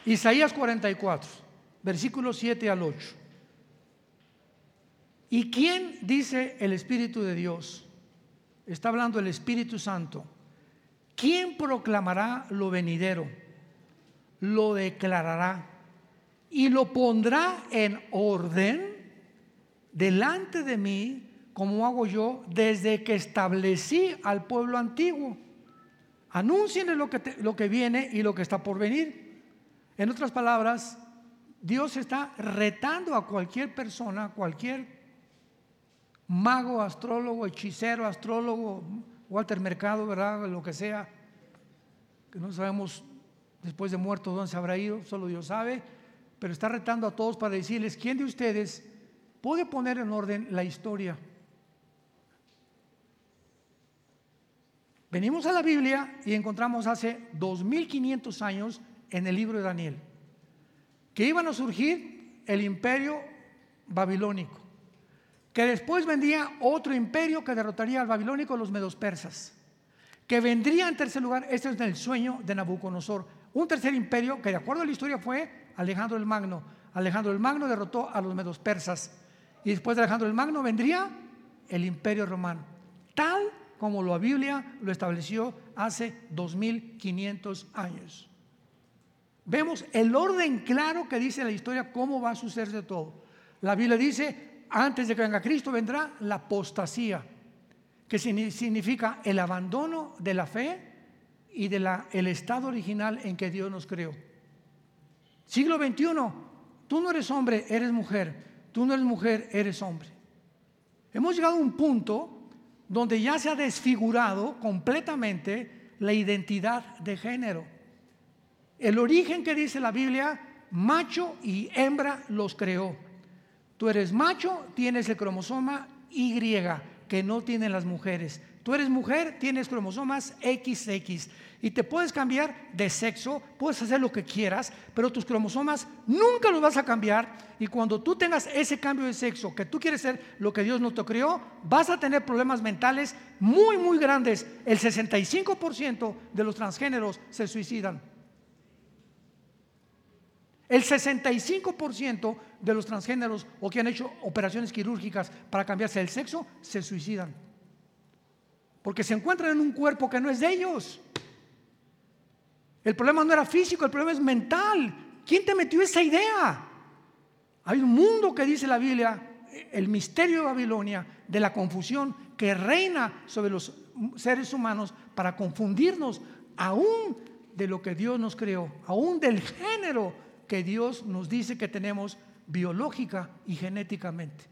Isaías 44, versículos 7 al 8. ¿Y quién dice el Espíritu de Dios? Está hablando el Espíritu Santo. ¿Quién proclamará lo venidero? Lo declarará y lo pondrá en orden delante de mí, como hago yo desde que establecí al pueblo antiguo. Anúncienle lo que, lo que viene y lo que está por venir. En otras palabras, Dios está retando a cualquier persona, cualquier mago, astrólogo, hechicero, astrólogo, Walter Mercado, ¿verdad? Lo que sea, que no sabemos después de muerto dónde se habrá ido, solo Dios sabe, pero está retando a todos para decirles, ¿quién de ustedes puede poner en orden la historia? Venimos a la Biblia y encontramos hace 2500 años en el libro de Daniel que iban a surgir el imperio babilónico, que después vendría otro imperio que derrotaría al babilónico, los medos persas, que vendría en tercer lugar, este es el sueño de Nabucodonosor, un tercer imperio que de acuerdo a la historia fue Alejandro el Magno. Alejandro el Magno derrotó a los medos persas y después de Alejandro el Magno vendría el imperio romano, tal como la Biblia lo estableció hace 2500 años. Vemos el orden claro que dice la historia cómo va a suceder todo. La Biblia dice, antes de que venga Cristo vendrá la apostasía, que significa el abandono de la fe y del el estado original en que Dios nos creó. Siglo XXI, tú no eres hombre, eres mujer. Tú no eres mujer, eres hombre. Hemos llegado a un punto donde ya se ha desfigurado completamente la identidad de género. El origen que dice la Biblia, macho y hembra los creó. Tú eres macho, tienes el cromosoma Y que no tienen las mujeres. Tú eres mujer, tienes cromosomas XX y te puedes cambiar de sexo, puedes hacer lo que quieras, pero tus cromosomas nunca los vas a cambiar y cuando tú tengas ese cambio de sexo, que tú quieres ser lo que Dios no te creó, vas a tener problemas mentales muy, muy grandes. El 65% de los transgéneros se suicidan. El 65% de los transgéneros o que han hecho operaciones quirúrgicas para cambiarse el sexo se suicidan. Porque se encuentran en un cuerpo que no es de ellos. El problema no era físico, el problema es mental. ¿Quién te metió esa idea? Hay un mundo que dice la Biblia, el misterio de Babilonia, de la confusión que reina sobre los seres humanos para confundirnos aún de lo que Dios nos creó, aún del género que Dios nos dice que tenemos biológica y genéticamente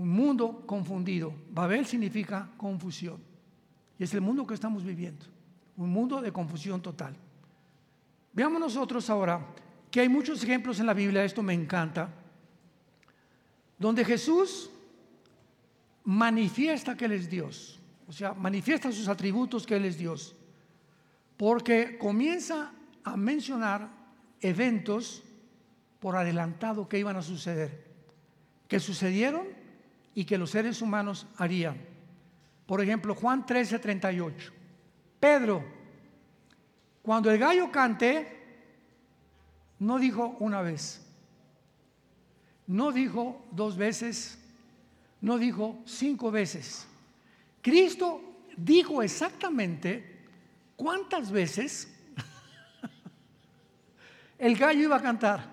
un mundo confundido. Babel significa confusión. Y es el mundo que estamos viviendo. Un mundo de confusión total. Veamos nosotros ahora que hay muchos ejemplos en la Biblia, esto me encanta, donde Jesús manifiesta que Él es Dios. O sea, manifiesta sus atributos que Él es Dios. Porque comienza a mencionar eventos por adelantado que iban a suceder, que sucedieron y que los seres humanos harían. Por ejemplo, Juan 13, 38. Pedro, cuando el gallo cante, no dijo una vez, no dijo dos veces, no dijo cinco veces. Cristo dijo exactamente cuántas veces el gallo iba a cantar.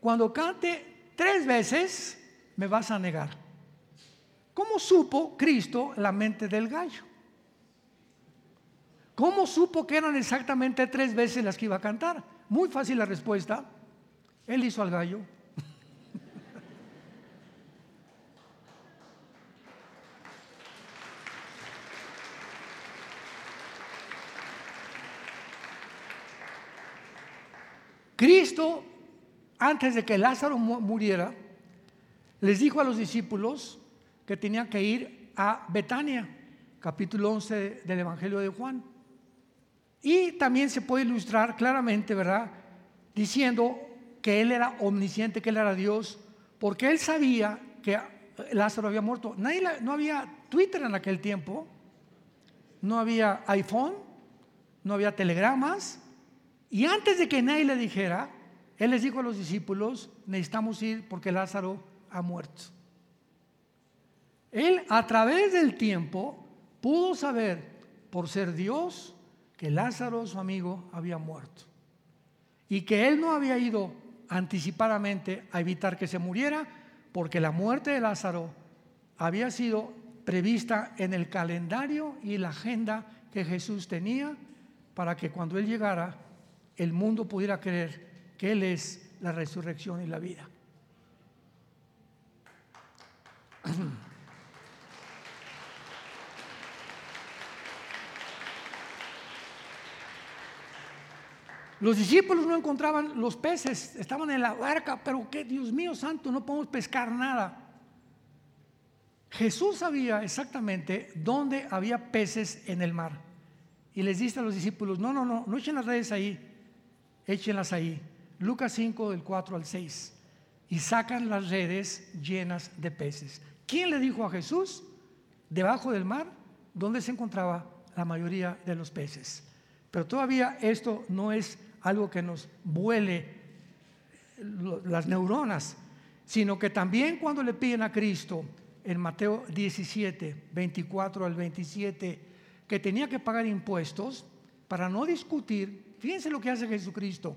Cuando cante tres veces, me vas a negar. ¿Cómo supo Cristo la mente del gallo? ¿Cómo supo que eran exactamente tres veces las que iba a cantar? Muy fácil la respuesta. Él hizo al gallo. Cristo, antes de que Lázaro muriera, les dijo a los discípulos, que tenía que ir a Betania, capítulo 11 del Evangelio de Juan. Y también se puede ilustrar claramente, ¿verdad? Diciendo que él era omnisciente, que él era Dios, porque él sabía que Lázaro había muerto. No había Twitter en aquel tiempo, no había iPhone, no había telegramas, Y antes de que nadie le dijera, él les dijo a los discípulos, necesitamos ir porque Lázaro ha muerto. Él a través del tiempo pudo saber, por ser Dios, que Lázaro, su amigo, había muerto. Y que él no había ido anticipadamente a evitar que se muriera, porque la muerte de Lázaro había sido prevista en el calendario y la agenda que Jesús tenía para que cuando Él llegara el mundo pudiera creer que Él es la resurrección y la vida. Los discípulos no encontraban los peces, estaban en la barca, pero que Dios mío santo, no podemos pescar nada. Jesús sabía exactamente dónde había peces en el mar. Y les dice a los discípulos, no, no, no, no echen las redes ahí, échenlas ahí. Lucas 5 del 4 al 6. Y sacan las redes llenas de peces. ¿Quién le dijo a Jesús? Debajo del mar, donde se encontraba la mayoría de los peces. Pero todavía esto no es algo que nos vuele las neuronas, sino que también cuando le piden a Cristo en Mateo 17, 24 al 27, que tenía que pagar impuestos para no discutir, fíjense lo que hace Jesucristo.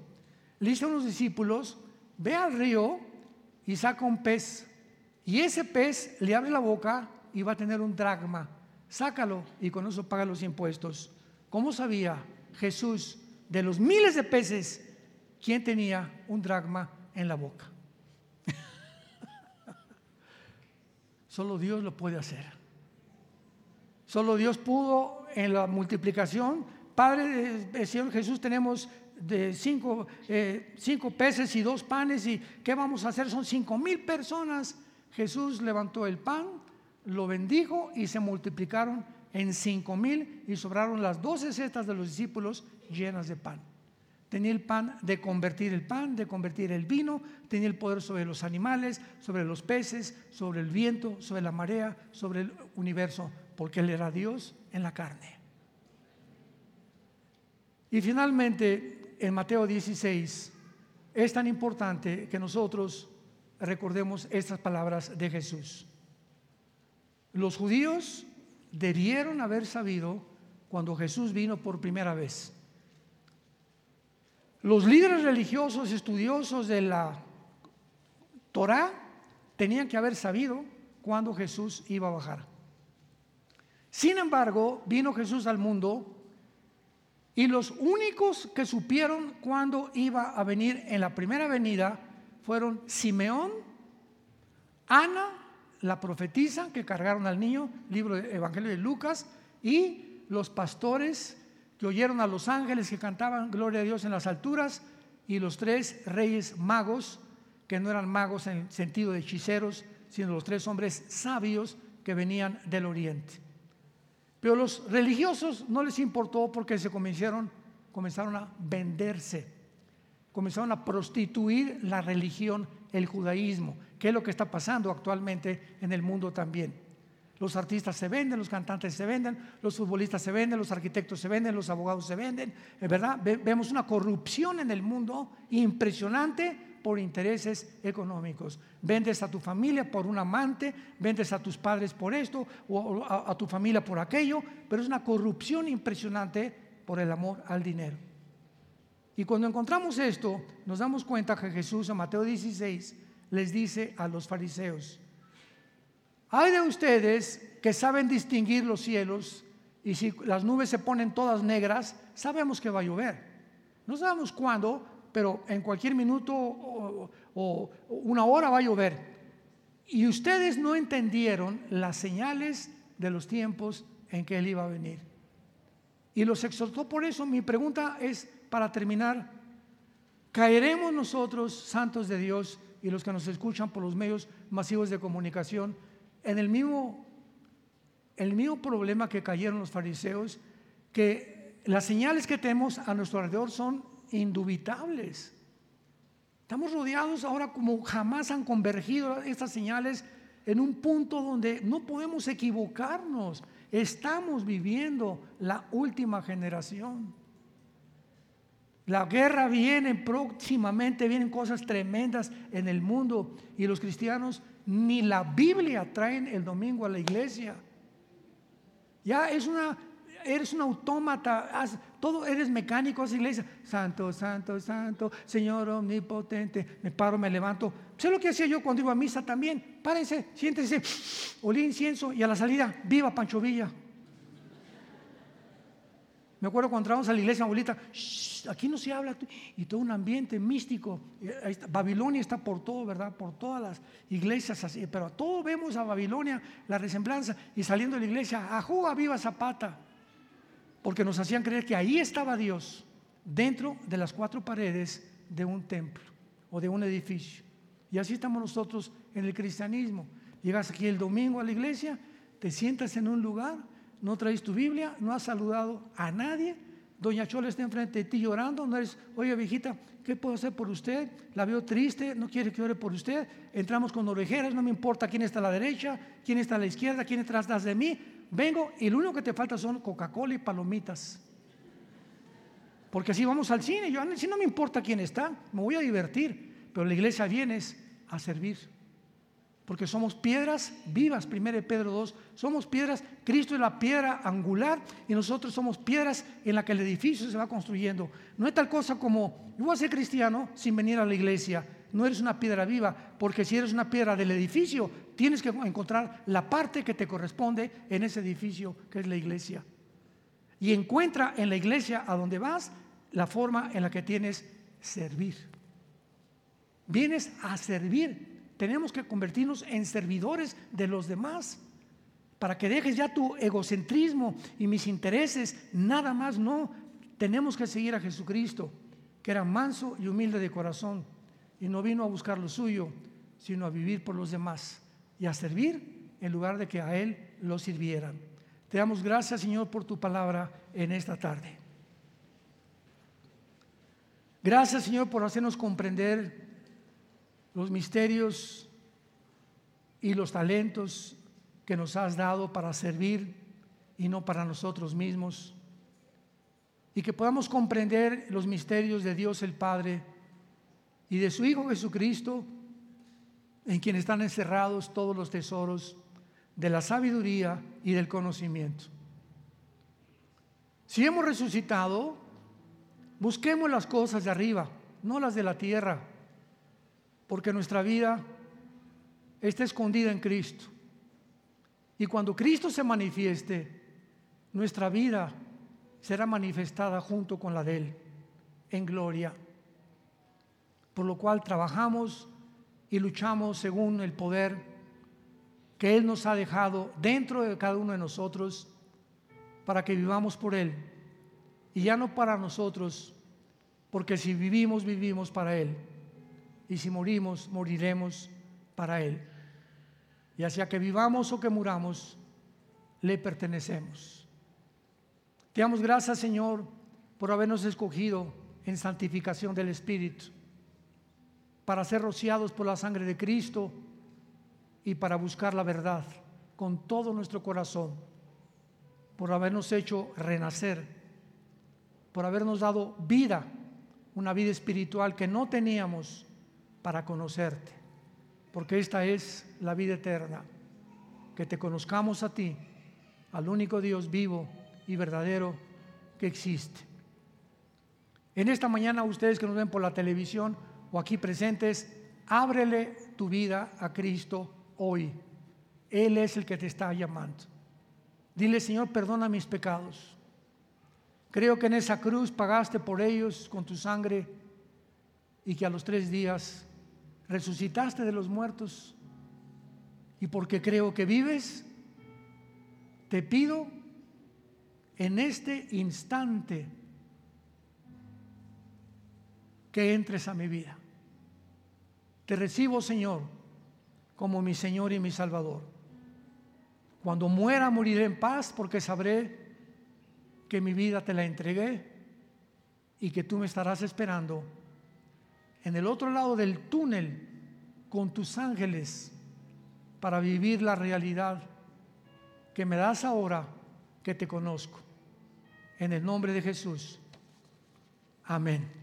Le dice a los discípulos, ve al río y saca un pez, y ese pez le abre la boca y va a tener un dragma. Sácalo y con eso paga los impuestos. ¿Cómo sabía Jesús de los miles de peces, quién tenía un dragma en la boca. Solo Dios lo puede hacer. Solo Dios pudo en la multiplicación. Padre, eh, Señor Jesús, tenemos de cinco, eh, cinco peces y dos panes. ¿Y qué vamos a hacer? Son cinco mil personas. Jesús levantó el pan, lo bendijo y se multiplicaron en cinco mil y sobraron las doce setas de los discípulos llenas de pan. Tenía el pan de convertir el pan, de convertir el vino, tenía el poder sobre los animales, sobre los peces, sobre el viento, sobre la marea, sobre el universo, porque Él era Dios en la carne. Y finalmente, en Mateo 16, es tan importante que nosotros recordemos estas palabras de Jesús. Los judíos debieron haber sabido cuando Jesús vino por primera vez. Los líderes religiosos estudiosos de la Torá tenían que haber sabido cuándo Jesús iba a bajar. Sin embargo, vino Jesús al mundo y los únicos que supieron cuándo iba a venir en la primera venida fueron Simeón, Ana, la profetisa que cargaron al niño, libro de Evangelio de Lucas, y los pastores que oyeron a los ángeles que cantaban Gloria a Dios en las alturas y los tres reyes magos, que no eran magos en el sentido de hechiceros, sino los tres hombres sabios que venían del oriente. Pero los religiosos no les importó porque se comenzaron, comenzaron a venderse, comenzaron a prostituir la religión, el judaísmo, que es lo que está pasando actualmente en el mundo también. Los artistas se venden, los cantantes se venden, los futbolistas se venden, los arquitectos se venden, los abogados se venden. Verdad, vemos una corrupción en el mundo impresionante por intereses económicos. Vendes a tu familia por un amante, vendes a tus padres por esto o a, tu familia por aquello, pero es una corrupción impresionante por el amor al dinero. Y cuando encontramos esto, nos damos cuenta que Jesús en Mateo 16 les dice a los fariseos, hay de ustedes que saben distinguir los cielos y si las nubes se ponen todas negras, sabemos que va a llover. No sabemos cuándo, pero en cualquier minuto o, una hora va a llover. Y ustedes no entendieron las señales de los tiempos en que Él iba a venir. Y los exhortó por eso. Mi pregunta es, para terminar, ¿caeremos nosotros, santos de Dios, y los que nos escuchan por los medios masivos de comunicación, en el mismo, el mismo problema que cayeron los fariseos, que las señales que tenemos a nuestro alrededor son indubitables. Estamos rodeados ahora como jamás han convergido estas señales en un punto donde no podemos equivocarnos. Estamos viviendo la última generación. La guerra viene próximamente, vienen cosas tremendas en el mundo y los cristianos ni la Biblia traen el domingo a la iglesia. Ya es una, eres un autómata, todo eres mecánico, haces iglesia. Santo, santo, santo, Señor omnipotente. Me paro, me levanto. Sé lo que hacía yo cuando iba a misa también. Párense, siéntense, olí incienso y a la salida, viva Pancho Villa. Me acuerdo cuando entramos a la iglesia, abuelita, aquí no se habla, y todo un ambiente místico. Babilonia está por todo, ¿verdad? Por todas las iglesias, así, pero todo vemos a Babilonia, la resemblanza, y saliendo de la iglesia, ajú, viva Zapata, porque nos hacían creer que ahí estaba Dios, dentro de las cuatro paredes de un templo o de un edificio. Y así estamos nosotros en el cristianismo. Llegas aquí el domingo a la iglesia, te sientas en un lugar no traes tu Biblia, no has saludado a nadie. Doña Chola está enfrente de ti llorando, no eres, oye viejita, ¿qué puedo hacer por usted? La veo triste, no quiere que ore por usted. Entramos con orejeras, no me importa quién está a la derecha, quién está a la izquierda, quién está de mí. Vengo y lo único que te falta son Coca-Cola y palomitas. Porque así vamos al cine, yo si no me importa quién está, me voy a divertir, pero la iglesia viene a servir porque somos piedras vivas, 1 Pedro 2, somos piedras, Cristo es la piedra angular y nosotros somos piedras en la que el edificio se va construyendo. No es tal cosa como, yo voy a ser cristiano sin venir a la iglesia, no eres una piedra viva, porque si eres una piedra del edificio, tienes que encontrar la parte que te corresponde en ese edificio que es la iglesia. Y encuentra en la iglesia a donde vas la forma en la que tienes servir. Vienes a servir tenemos que convertirnos en servidores de los demás para que dejes ya tu egocentrismo y mis intereses, nada más no. Tenemos que seguir a Jesucristo, que era manso y humilde de corazón, y no vino a buscar lo suyo, sino a vivir por los demás y a servir en lugar de que a Él lo sirvieran. Te damos gracias, Señor, por tu palabra en esta tarde. Gracias, Señor, por hacernos comprender los misterios y los talentos que nos has dado para servir y no para nosotros mismos. Y que podamos comprender los misterios de Dios el Padre y de su Hijo Jesucristo, en quien están encerrados todos los tesoros de la sabiduría y del conocimiento. Si hemos resucitado, busquemos las cosas de arriba, no las de la tierra porque nuestra vida está escondida en Cristo. Y cuando Cristo se manifieste, nuestra vida será manifestada junto con la de Él en gloria. Por lo cual trabajamos y luchamos según el poder que Él nos ha dejado dentro de cada uno de nosotros para que vivamos por Él. Y ya no para nosotros, porque si vivimos, vivimos para Él y si morimos, moriremos para Él. Ya sea que vivamos o que muramos, le pertenecemos. Te damos gracias, Señor, por habernos escogido en santificación del Espíritu, para ser rociados por la sangre de Cristo y para buscar la verdad con todo nuestro corazón, por habernos hecho renacer, por habernos dado vida, una vida espiritual que no teníamos para conocerte, porque esta es la vida eterna, que te conozcamos a ti, al único Dios vivo y verdadero que existe. En esta mañana ustedes que nos ven por la televisión o aquí presentes, ábrele tu vida a Cristo hoy. Él es el que te está llamando. Dile, Señor, perdona mis pecados. Creo que en esa cruz pagaste por ellos con tu sangre y que a los tres días resucitaste de los muertos y porque creo que vives, te pido en este instante que entres a mi vida. Te recibo, Señor, como mi Señor y mi Salvador. Cuando muera, moriré en paz porque sabré que mi vida te la entregué y que tú me estarás esperando en el otro lado del túnel con tus ángeles para vivir la realidad que me das ahora que te conozco. En el nombre de Jesús. Amén.